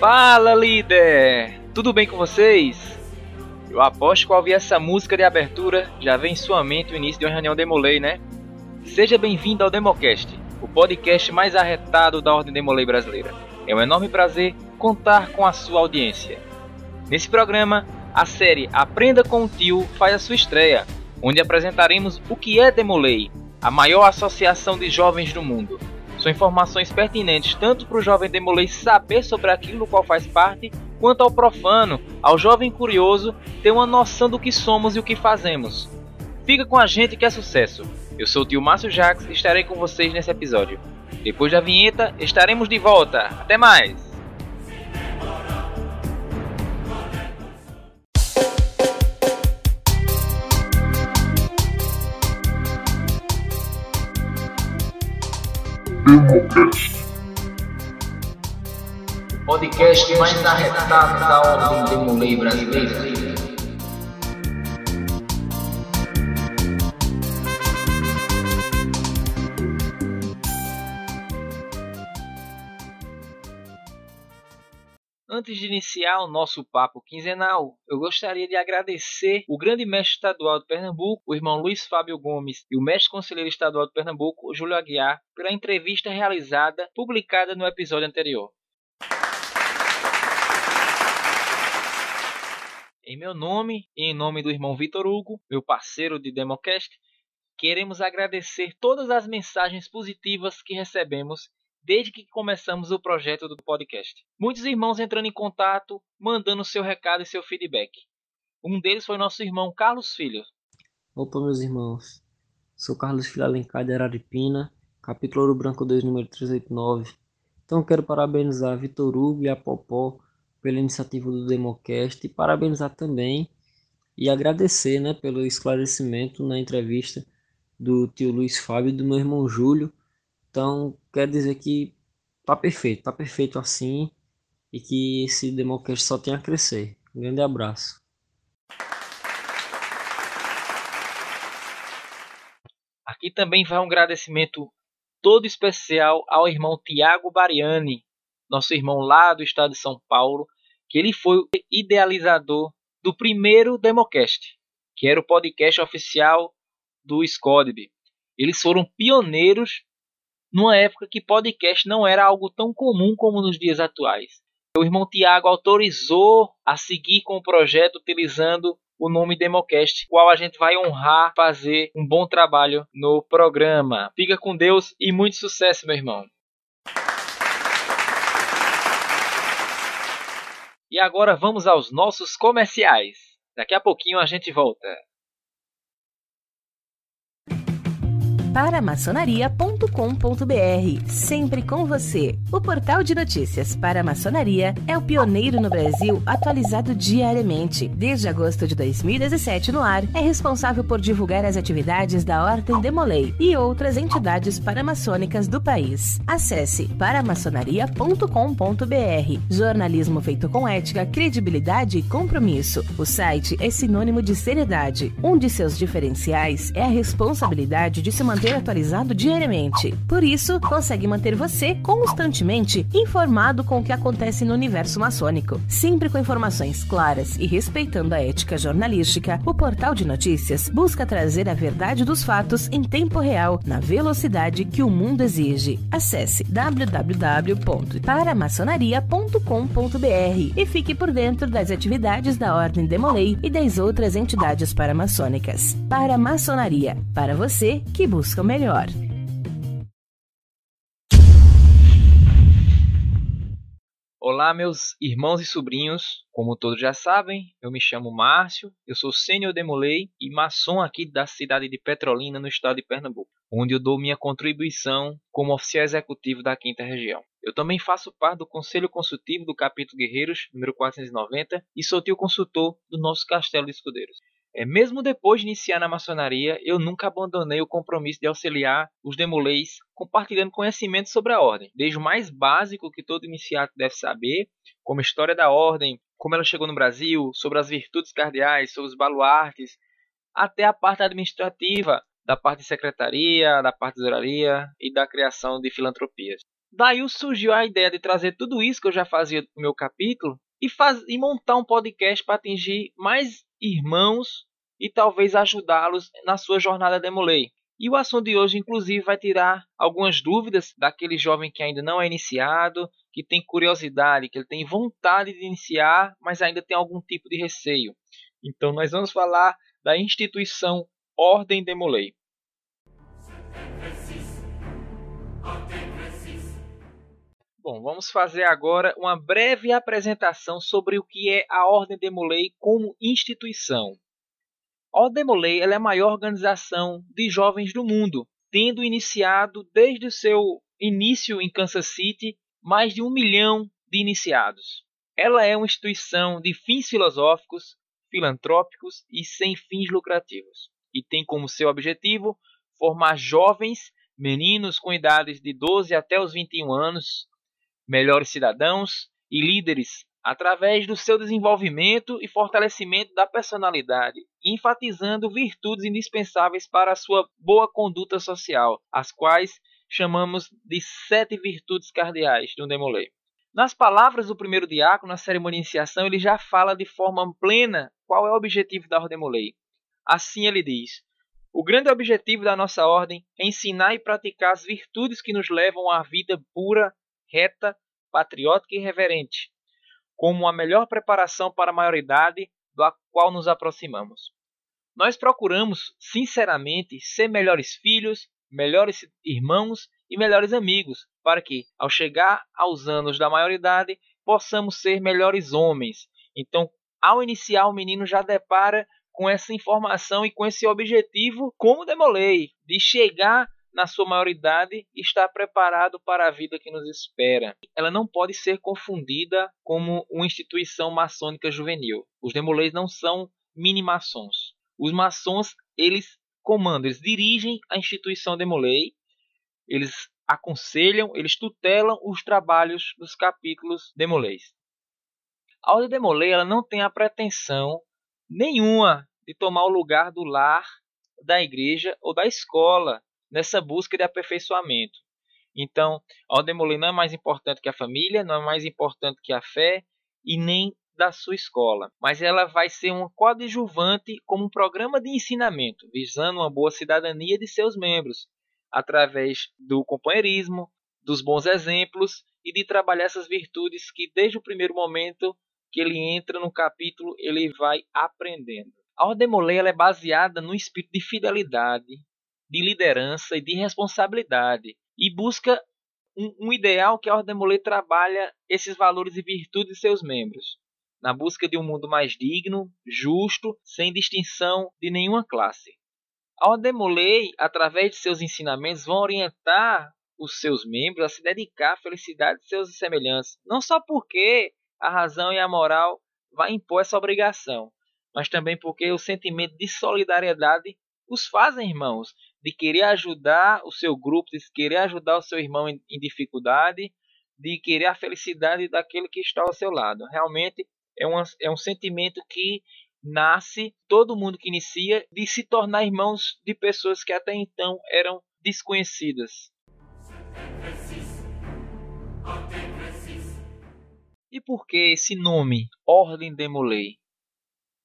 Fala, líder! Tudo bem com vocês? Eu aposto que ao ouvir essa música de abertura já vem em sua mente o início de uma reunião Demolei, né? Seja bem-vindo ao Democast, o podcast mais arretado da Ordem Demolei brasileira. É um enorme prazer contar com a sua audiência. Nesse programa, a série Aprenda com o Tio faz a sua estreia, onde apresentaremos o que é Demolei, a maior associação de jovens do mundo. São informações pertinentes tanto para o jovem demolei saber sobre aquilo do qual faz parte, quanto ao profano, ao jovem curioso, ter uma noção do que somos e o que fazemos. Fica com a gente que é sucesso. Eu sou o tio Márcio Jacques e estarei com vocês nesse episódio. Depois da vinheta, estaremos de volta. Até mais! Democast. O podcast mais arretado da ordem Demolei brasileira. Antes de iniciar o nosso papo quinzenal, eu gostaria de agradecer o grande mestre estadual de Pernambuco, o irmão Luiz Fábio Gomes, e o mestre conselheiro estadual de Pernambuco, Júlio Aguiar, pela entrevista realizada, publicada no episódio anterior. Em meu nome e em nome do irmão Vitor Hugo, meu parceiro de Democast, queremos agradecer todas as mensagens positivas que recebemos desde que começamos o projeto do podcast. Muitos irmãos entrando em contato, mandando seu recado e seu feedback. Um deles foi nosso irmão Carlos Filho. Opa, meus irmãos. Sou Carlos Filho Alencar de Araripina, capítulo Ouro Branco 2, número 389. Então quero parabenizar Vitor Hugo e a Popó pela iniciativa do Democast e parabenizar também e agradecer né, pelo esclarecimento na entrevista do tio Luiz Fábio e do meu irmão Júlio então, quer dizer que tá perfeito, tá perfeito assim e que esse Democast só tem a crescer. Um grande abraço. Aqui também vai um agradecimento todo especial ao irmão Tiago Bariani, nosso irmão lá do estado de São Paulo, que ele foi o idealizador do primeiro Democast, que era o podcast oficial do SCODB. Eles foram pioneiros numa época que podcast não era algo tão comum como nos dias atuais. O irmão Tiago autorizou a seguir com o projeto utilizando o nome Democast, qual a gente vai honrar fazer um bom trabalho no programa. Fica com Deus e muito sucesso, meu irmão. E agora vamos aos nossos comerciais. Daqui a pouquinho a gente volta. paramaçonaria.com.br, sempre com você. O portal de notícias para a maçonaria é o pioneiro no Brasil, atualizado diariamente. Desde agosto de 2017 no ar, é responsável por divulgar as atividades da Ordem Demolei e outras entidades paramaçônicas do país. Acesse paramaçonaria.com.br. Jornalismo feito com ética, credibilidade e compromisso. O site é sinônimo de seriedade. Um de seus diferenciais é a responsabilidade de se manter manter atualizado diariamente. Por isso, consegue manter você constantemente informado com o que acontece no universo maçônico. Sempre com informações claras e respeitando a ética jornalística, o portal de notícias busca trazer a verdade dos fatos em tempo real, na velocidade que o mundo exige. Acesse www.paramaçonaria.com.br e fique por dentro das atividades da Ordem Demolei e das outras entidades paramaçônicas. Para maçonaria, para você que busca o melhor. Olá, meus irmãos e sobrinhos. Como todos já sabem, eu me chamo Márcio, eu sou sênior Demolei e maçom aqui da cidade de Petrolina, no estado de Pernambuco, onde eu dou minha contribuição como oficial executivo da quinta região. Eu também faço parte do Conselho Consultivo do Capítulo Guerreiros, número 490, e sou tio consultor do nosso Castelo de Escudeiros. É, mesmo depois de iniciar na maçonaria, eu nunca abandonei o compromisso de auxiliar os demoleis, compartilhando conhecimento sobre a ordem, desde o mais básico que todo iniciado deve saber, como a história da ordem, como ela chegou no Brasil, sobre as virtudes cardeais, sobre os baluartes, até a parte administrativa, da parte de secretaria, da parte de tesouraria e da criação de filantropias. Daí surgiu a ideia de trazer tudo isso que eu já fazia no meu capítulo e, faz, e montar um podcast para atingir mais irmãos e talvez ajudá-los na sua jornada Demolei. E o assunto de hoje, inclusive, vai tirar algumas dúvidas daquele jovem que ainda não é iniciado, que tem curiosidade, que ele tem vontade de iniciar, mas ainda tem algum tipo de receio. Então, nós vamos falar da instituição Ordem Demolei. Bom, vamos fazer agora uma breve apresentação sobre o que é a Ordem Demolei como instituição. A Ordem Demolei é a maior organização de jovens do mundo, tendo iniciado desde o seu início em Kansas City mais de um milhão de iniciados. Ela é uma instituição de fins filosóficos, filantrópicos e sem fins lucrativos, e tem como seu objetivo formar jovens, meninos com idades de 12 até os 21 anos, melhores cidadãos e líderes através do seu desenvolvimento e fortalecimento da personalidade, enfatizando virtudes indispensáveis para a sua boa conduta social, as quais chamamos de sete virtudes cardeais do Demolay. Nas palavras do primeiro diácono, na cerimônia de iniciação, ele já fala de forma plena qual é o objetivo da Ordem Molei. Assim ele diz: O grande objetivo da nossa ordem é ensinar e praticar as virtudes que nos levam à vida pura reta, patriótica e reverente, como a melhor preparação para a maioridade da qual nos aproximamos. Nós procuramos, sinceramente, ser melhores filhos, melhores irmãos e melhores amigos, para que, ao chegar aos anos da maioridade, possamos ser melhores homens. Então, ao iniciar, o menino já depara com essa informação e com esse objetivo, como demolei, de chegar na sua maioridade, está preparado para a vida que nos espera. Ela não pode ser confundida como uma instituição maçônica juvenil. Os demolês não são mini-maçons. Os maçons, eles comandam, eles dirigem a instituição demolei, eles aconselham, eles tutelam os trabalhos dos capítulos demolês. A Ordem Demolei ela não tem a pretensão nenhuma de tomar o lugar do lar, da igreja ou da escola nessa busca de aperfeiçoamento. Então, a ordem não é mais importante que a família, não é mais importante que a fé e nem da sua escola, mas ela vai ser um coadjuvante como um programa de ensinamento, visando uma boa cidadania de seus membros, através do companheirismo, dos bons exemplos e de trabalhar essas virtudes que desde o primeiro momento que ele entra no capítulo ele vai aprendendo. A ordem Molay é baseada no espírito de fidelidade, de liderança e de responsabilidade e busca um, um ideal que a Ordem Molay trabalha esses valores e virtudes de seus membros, na busca de um mundo mais digno, justo, sem distinção de nenhuma classe. A Ordem Molay, através de seus ensinamentos, vão orientar os seus membros a se dedicar à felicidade de seus semelhantes, não só porque a razão e a moral vai impor essa obrigação, mas também porque o sentimento de solidariedade os fazem irmãos de querer ajudar o seu grupo, de querer ajudar o seu irmão em, em dificuldade, de querer a felicidade daquele que está ao seu lado. Realmente é, é um sentimento que nasce todo mundo que inicia de se tornar irmãos de pessoas que até então eram desconhecidas. E por que esse nome, Ordem Demolei?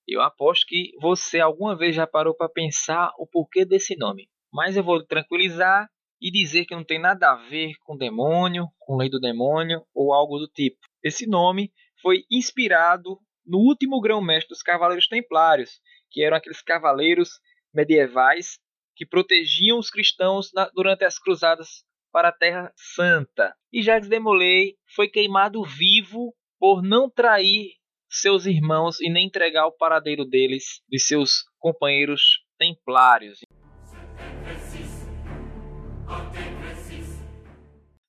Eu aposto que você alguma vez já parou para pensar o porquê desse nome. Mas eu vou tranquilizar e dizer que não tem nada a ver com demônio, com lei do demônio ou algo do tipo. Esse nome foi inspirado no último grão-mestre dos Cavaleiros Templários, que eram aqueles cavaleiros medievais que protegiam os cristãos na, durante as cruzadas para a Terra Santa. E Jacques Demolay foi queimado vivo por não trair seus irmãos e nem entregar o paradeiro deles, de seus companheiros templários.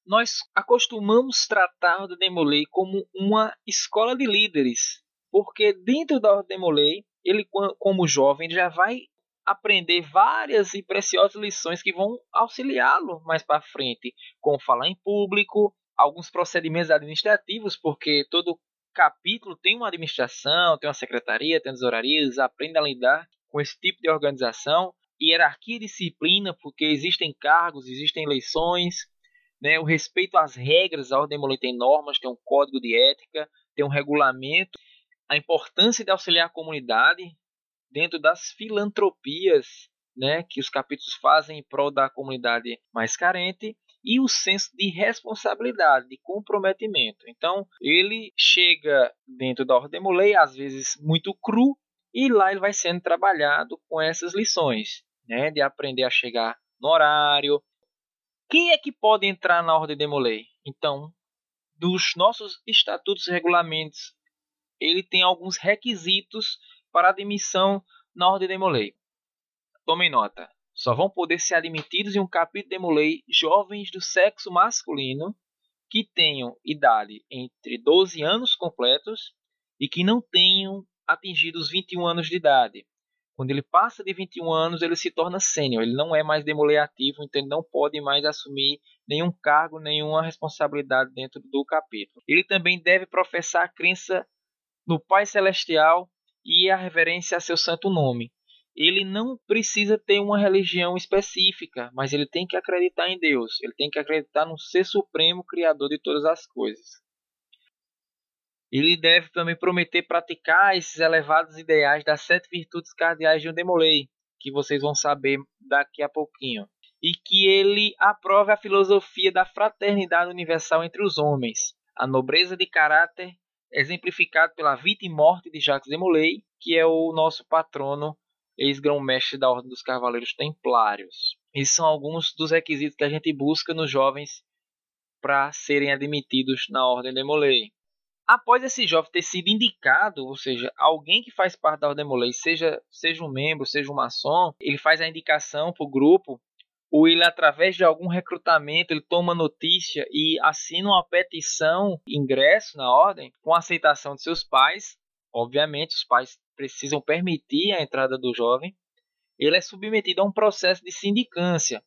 Nós acostumamos tratar o Demolay como uma escola de líderes, porque dentro da Demolay, ele como jovem já vai aprender várias e preciosas lições que vão auxiliá-lo mais para frente, como falar em público, alguns procedimentos administrativos, porque todo capítulo tem uma administração, tem uma secretaria, tem tesourarias, aprende a lidar com esse tipo de organização, hierarquia e disciplina, porque existem cargos, existem eleições, né, o respeito às regras, a Ordem tem normas, tem um código de ética, tem um regulamento, a importância de auxiliar a comunidade dentro das filantropias né, que os capítulos fazem em prol da comunidade mais carente e o senso de responsabilidade, de comprometimento. Então, ele chega dentro da Ordem Demolei, às vezes muito cru, e lá ele vai sendo trabalhado com essas lições, né, de aprender a chegar no horário. Quem é que pode entrar na Ordem Demolei? Então, dos nossos estatutos e regulamentos, ele tem alguns requisitos para admissão na Ordem Demolei. Tomem nota. Só vão poder ser admitidos em um capítulo de Demolei jovens do sexo masculino que tenham idade entre 12 anos completos e que não tenham atingido os 21 anos de idade. Quando ele passa de 21 anos, ele se torna sênior, ele não é mais demolei ativo, então ele não pode mais assumir nenhum cargo, nenhuma responsabilidade dentro do capítulo. Ele também deve professar a crença no Pai Celestial e a reverência a seu santo nome ele não precisa ter uma religião específica, mas ele tem que acreditar em Deus, ele tem que acreditar no ser supremo criador de todas as coisas. Ele deve também prometer praticar esses elevados ideais das sete virtudes cardeais de um demolei, que vocês vão saber daqui a pouquinho. E que ele aprove a filosofia da fraternidade universal entre os homens, a nobreza de caráter exemplificado pela vida e morte de Jacques Demolay, que é o nosso patrono ex-grão-mestre da Ordem dos Cavaleiros Templários. Esses são alguns dos requisitos que a gente busca nos jovens para serem admitidos na Ordem de Molay. Após esse jovem ter sido indicado, ou seja, alguém que faz parte da Ordem de Molay, seja, seja um membro, seja um maçom, ele faz a indicação para o grupo, ou ele, através de algum recrutamento, ele toma notícia e assina uma petição, ingresso na Ordem, com aceitação de seus pais. Obviamente, os pais precisam permitir a entrada do jovem, ele é submetido a um processo de sindicância,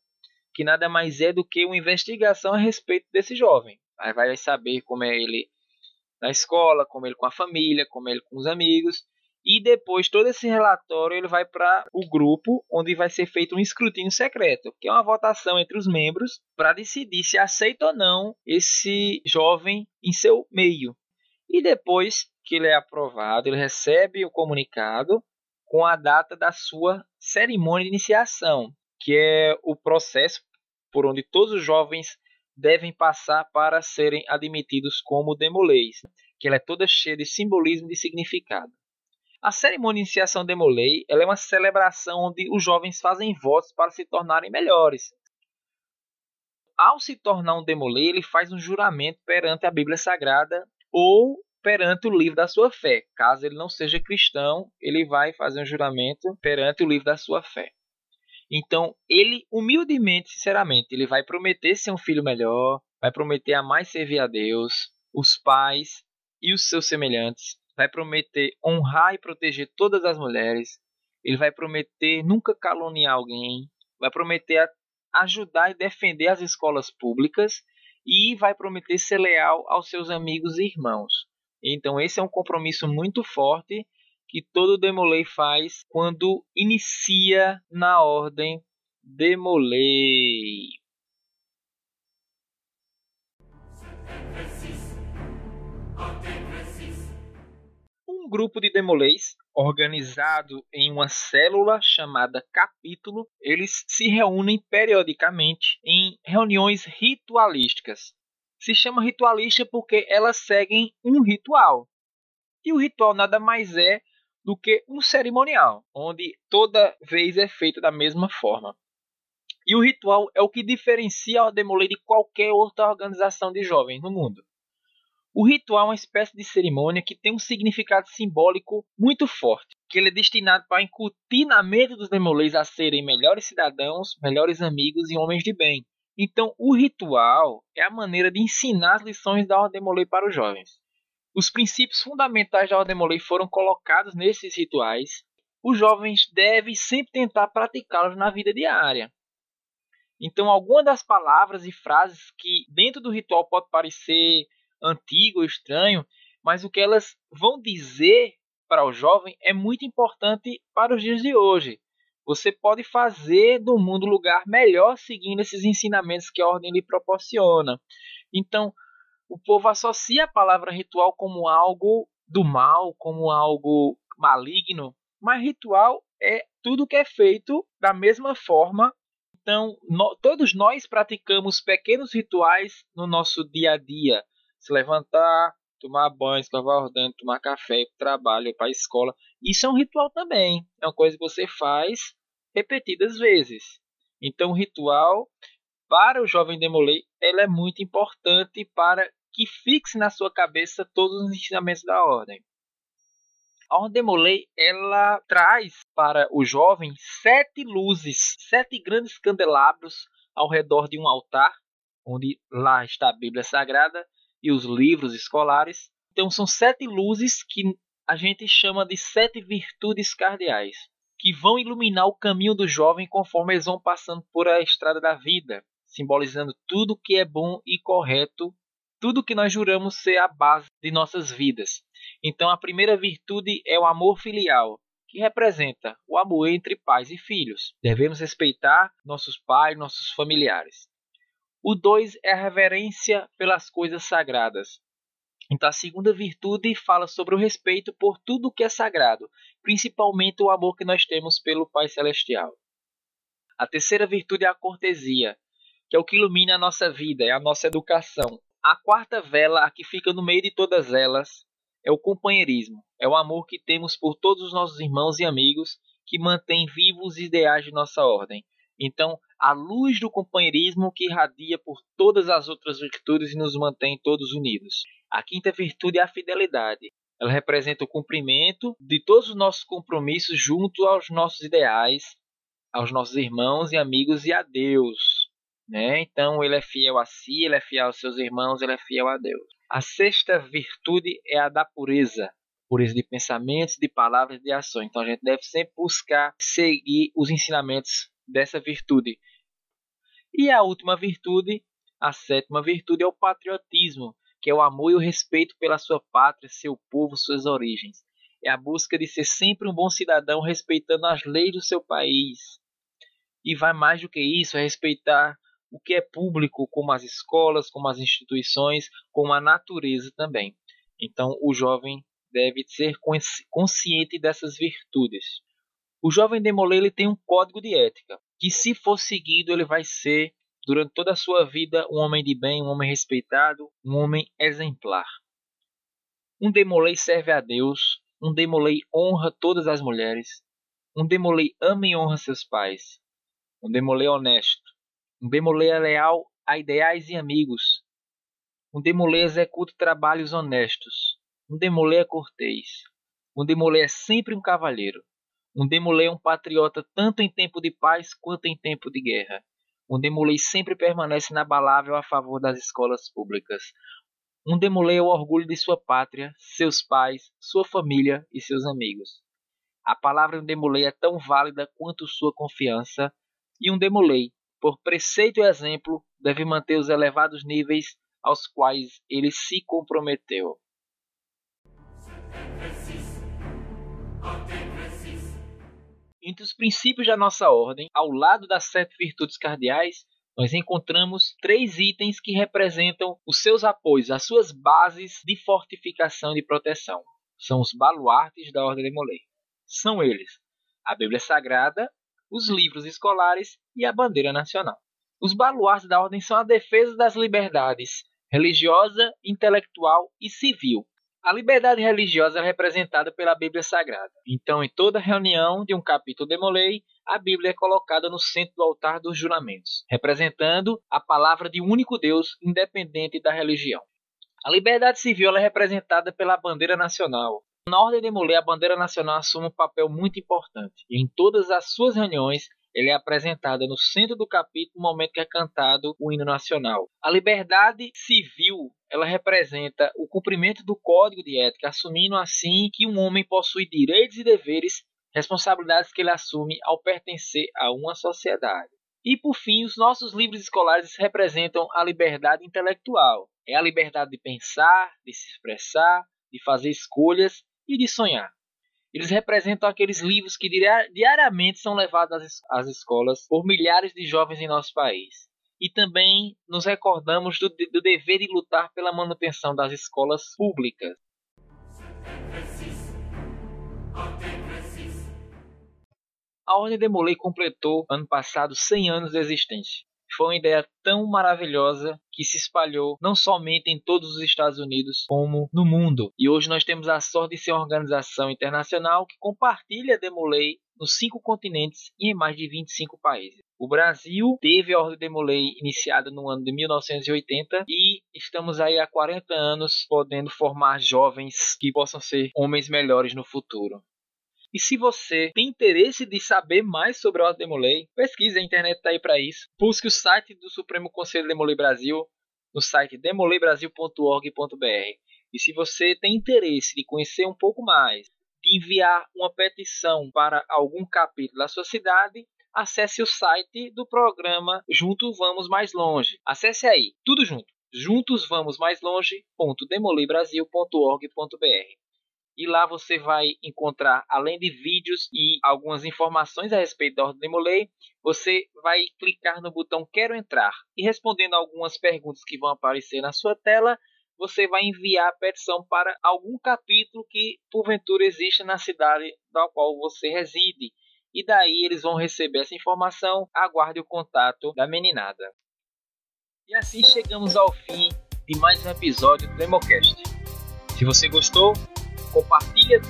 que nada mais é do que uma investigação a respeito desse jovem. Aí vai saber como é ele na escola, como ele com a família, como ele com os amigos, e depois todo esse relatório ele vai para o grupo onde vai ser feito um escrutínio secreto, que é uma votação entre os membros para decidir se aceita ou não esse jovem em seu meio. E depois que ele é aprovado, ele recebe o comunicado com a data da sua cerimônia de iniciação, que é o processo por onde todos os jovens devem passar para serem admitidos como demolês, que ela é toda cheia de simbolismo e de significado. A cerimônia de iniciação demolei é uma celebração onde os jovens fazem votos para se tornarem melhores. Ao se tornar um demolei, ele faz um juramento perante a Bíblia Sagrada ou perante o livro da sua fé. Caso ele não seja cristão, ele vai fazer um juramento perante o livro da sua fé. Então, ele humildemente, sinceramente, ele vai prometer ser um filho melhor, vai prometer a mais servir a Deus, os pais e os seus semelhantes, vai prometer honrar e proteger todas as mulheres, ele vai prometer nunca caluniar alguém, vai prometer ajudar e defender as escolas públicas e vai prometer ser leal aos seus amigos e irmãos. Então esse é um compromisso muito forte que todo Demolei faz quando inicia na ordem Demolei. Um grupo de Demoleis organizado em uma célula chamada capítulo, eles se reúnem periodicamente em reuniões ritualísticas se chama ritualista porque elas seguem um ritual. E o ritual nada mais é do que um cerimonial, onde toda vez é feito da mesma forma. E o ritual é o que diferencia a Demolei de qualquer outra organização de jovens no mundo. O ritual é uma espécie de cerimônia que tem um significado simbólico muito forte, que ele é destinado para incutir na mente dos Demoleis a serem melhores cidadãos, melhores amigos e homens de bem, então, o ritual é a maneira de ensinar as lições da Ordem para os jovens. Os princípios fundamentais da Ordem Molei foram colocados nesses rituais. Os jovens devem sempre tentar praticá-los na vida diária. Então, algumas das palavras e frases que dentro do ritual pode parecer antigo ou estranho, mas o que elas vão dizer para o jovem é muito importante para os dias de hoje. você pode fazer do mundo um lugar melhor seguindo esses ensinamentos que a ordem lhe proporciona. Então, o povo associa a palavra ritual como algo do mal, como algo maligno, mas ritual é tudo que é feito da mesma forma. Então, no, todos nós praticamos pequenos rituais no nosso dia a dia. Se levantar, tomar banho, escovar os dentes, tomar café, para trabalho, para a escola. Isso é um ritual também. É uma coisa que você faz repetidas vezes. Então, o ritual para o jovem Demolei, ela é muito importante para que fixe na sua cabeça todos os ensinamentos da ordem. A Ordem de Molay, ela traz para o jovem sete luzes, sete grandes candelabros ao redor de um altar, onde lá está a Bíblia Sagrada e os livros escolares. Então são sete luzes que a gente chama de sete virtudes cardeais, que vão iluminar o caminho do jovem conforme eles vão passando por a estrada da vida, simbolizando tudo que é bom e correto tudo que nós juramos ser a base de nossas vidas. Então, a primeira virtude é o amor filial, que representa o amor entre pais e filhos. Devemos respeitar nossos pais, nossos familiares. O dois é a reverência pelas coisas sagradas. Então, a segunda virtude fala sobre o respeito por tudo que é sagrado, principalmente o amor que nós temos pelo Pai Celestial. A terceira virtude é a cortesia, que é o que ilumina a nossa vida, é a nossa educação, a quarta vela, a que fica no meio de todas elas, é o companheirismo. É o amor que temos por todos os nossos irmãos e amigos que mantém vivos os ideais de nossa ordem. Então, a luz do companheirismo que irradia por todas as outras virtudes e nos mantém todos unidos. A quinta virtude é a fidelidade. Ela representa o cumprimento de todos os nossos compromissos junto aos nossos ideais, aos nossos irmãos e amigos e a Deus. Né? Então ele é fiel a si, ele é fiel aos seus irmãos, ele é fiel a Deus. A sexta virtude é a da pureza, pureza de pensamentos, de palavras, de ações. Então a gente deve sempre buscar seguir os ensinamentos dessa virtude. E a última virtude, a sétima virtude é o patriotismo, que é o amor e o respeito pela sua pátria, seu povo, suas origens. É a busca de ser sempre um bom cidadão, respeitando as leis do seu país. E vai mais do que isso, é respeitar o que é público, como as escolas, como as instituições, como a natureza também. Então, o jovem deve ser consciente dessas virtudes. O jovem Demolê ele tem um código de ética, que se for seguido, ele vai ser, durante toda a sua vida, um homem de bem, um homem respeitado, um homem exemplar. Um Demolei serve a Deus, um Demolei honra todas as mulheres, um Demolei ama e honra seus pais, um Demolei honesto, um demolê é leal a ideais e amigos. Um demolê executa trabalhos honestos. Um demolê é cortês. Um demolê é sempre um cavalheiro. Um demolê é um patriota tanto em tempo de paz quanto em tempo de guerra. Um demolê sempre permanece inabalável a favor das escolas públicas. Um demolê é o orgulho de sua pátria, seus pais, sua família e seus amigos. A palavra um demolê é tão válida quanto sua confiança, e um demolei por preceito e exemplo, deve manter os elevados níveis aos quais ele se comprometeu. Entre os princípios da nossa ordem, ao lado das sete virtudes cardeais, nós encontramos três itens que representam os seus apoios, as suas bases de fortificação e proteção. São os baluartes da Ordem de Molay. São eles a Bíblia Sagrada, os livros escolares e a bandeira nacional. Os baluartes da ordem são a defesa das liberdades religiosa, intelectual e civil. A liberdade religiosa é representada pela Bíblia Sagrada. Então, em toda reunião de um capítulo de Molay, a Bíblia é colocada no centro do altar dos juramentos, representando a palavra de um único Deus, independente da religião. A liberdade civil é representada pela bandeira nacional, na Ordem de Mulher, a bandeira nacional assume um papel muito importante. Em todas as suas reuniões, ele é apresentada no centro do capítulo no momento que é cantado o hino nacional. A liberdade civil, ela representa o cumprimento do código de ética, assumindo assim que um homem possui direitos e deveres, responsabilidades que ele assume ao pertencer a uma sociedade. E por fim, os nossos livros escolares representam a liberdade intelectual. É a liberdade de pensar, de se expressar, de fazer escolhas e de sonhar. Eles representam aqueles livros que diariamente são levados às, escolas por milhares de jovens em nosso país. E também nos recordamos do, do dever de lutar pela manutenção das escolas públicas. A Ordem de Molay completou ano passado 100 anos de existência. Foi uma ideia tão maravilhosa que se espalhou não somente em todos os Estados Unidos, como no mundo. E hoje nós temos a sorte de ser uma organização internacional que compartilha Demolay nos cinco continentes e em mais de 25 países. O Brasil teve a Ordem Demolay iniciada no ano de 1980 e estamos aí há 40 anos podendo formar jovens que possam ser homens melhores no futuro. E se você tem interesse de saber mais sobre a Ordem Demolei, pesquise, a internet está aí para isso. Busque o site do Supremo Conselho Demolei Brasil no site demoleibrasil.org.br. E se você tem interesse de conhecer um pouco mais, de enviar uma petição para algum capítulo da sua cidade, acesse o site do programa Juntos Vamos Mais Longe. Acesse aí, tudo junto. Juntos Vamos Mais Longe.demoleibrasil.org.br e lá você vai encontrar, além de vídeos e algumas informações a respeito da Ordem Demolei, você vai clicar no botão Quero Entrar e respondendo algumas perguntas que vão aparecer na sua tela, você vai enviar a petição para algum capítulo que porventura existe na cidade da qual você reside. E daí eles vão receber essa informação, aguarde o contato da meninada. E assim chegamos ao fim de mais um episódio do Democast. Se você gostou, compartilha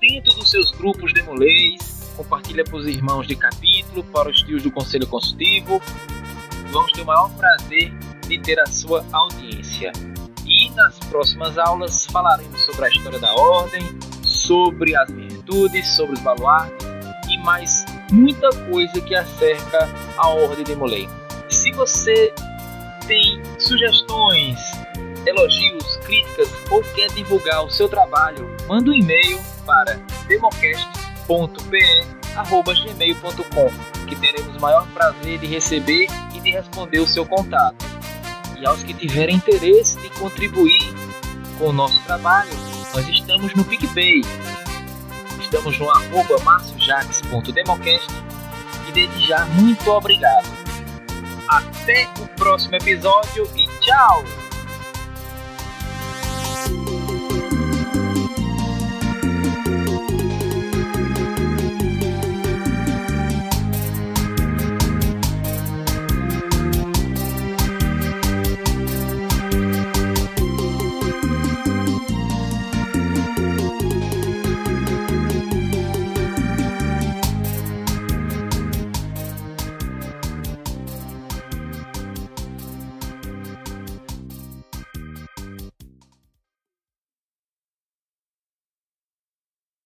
dentro dos seus grupos de mulês, compartilha para os irmãos de capítulo, para os tios do Conselho Consultivo. Vamos ter o maior prazer de ter a sua audiência. E nas próximas aulas falaremos sobre a história da ordem, sobre as virtudes, sobre os baluartes e mais muita coisa que acerca a ordem de Molay. Se você tem sugestões, elogios, críticas ou quer divulgar o seu trabalho, manda um e-mail para democast.pe@gmail.com, que teremos o maior prazer de receber e de responder o seu contato. E aos que tiverem interesse de contribuir com o nosso trabalho, nós estamos no PicPay. Estamos no arroba marciojaques.democast e desde já muito obrigado. Até o próximo episódio e tchau!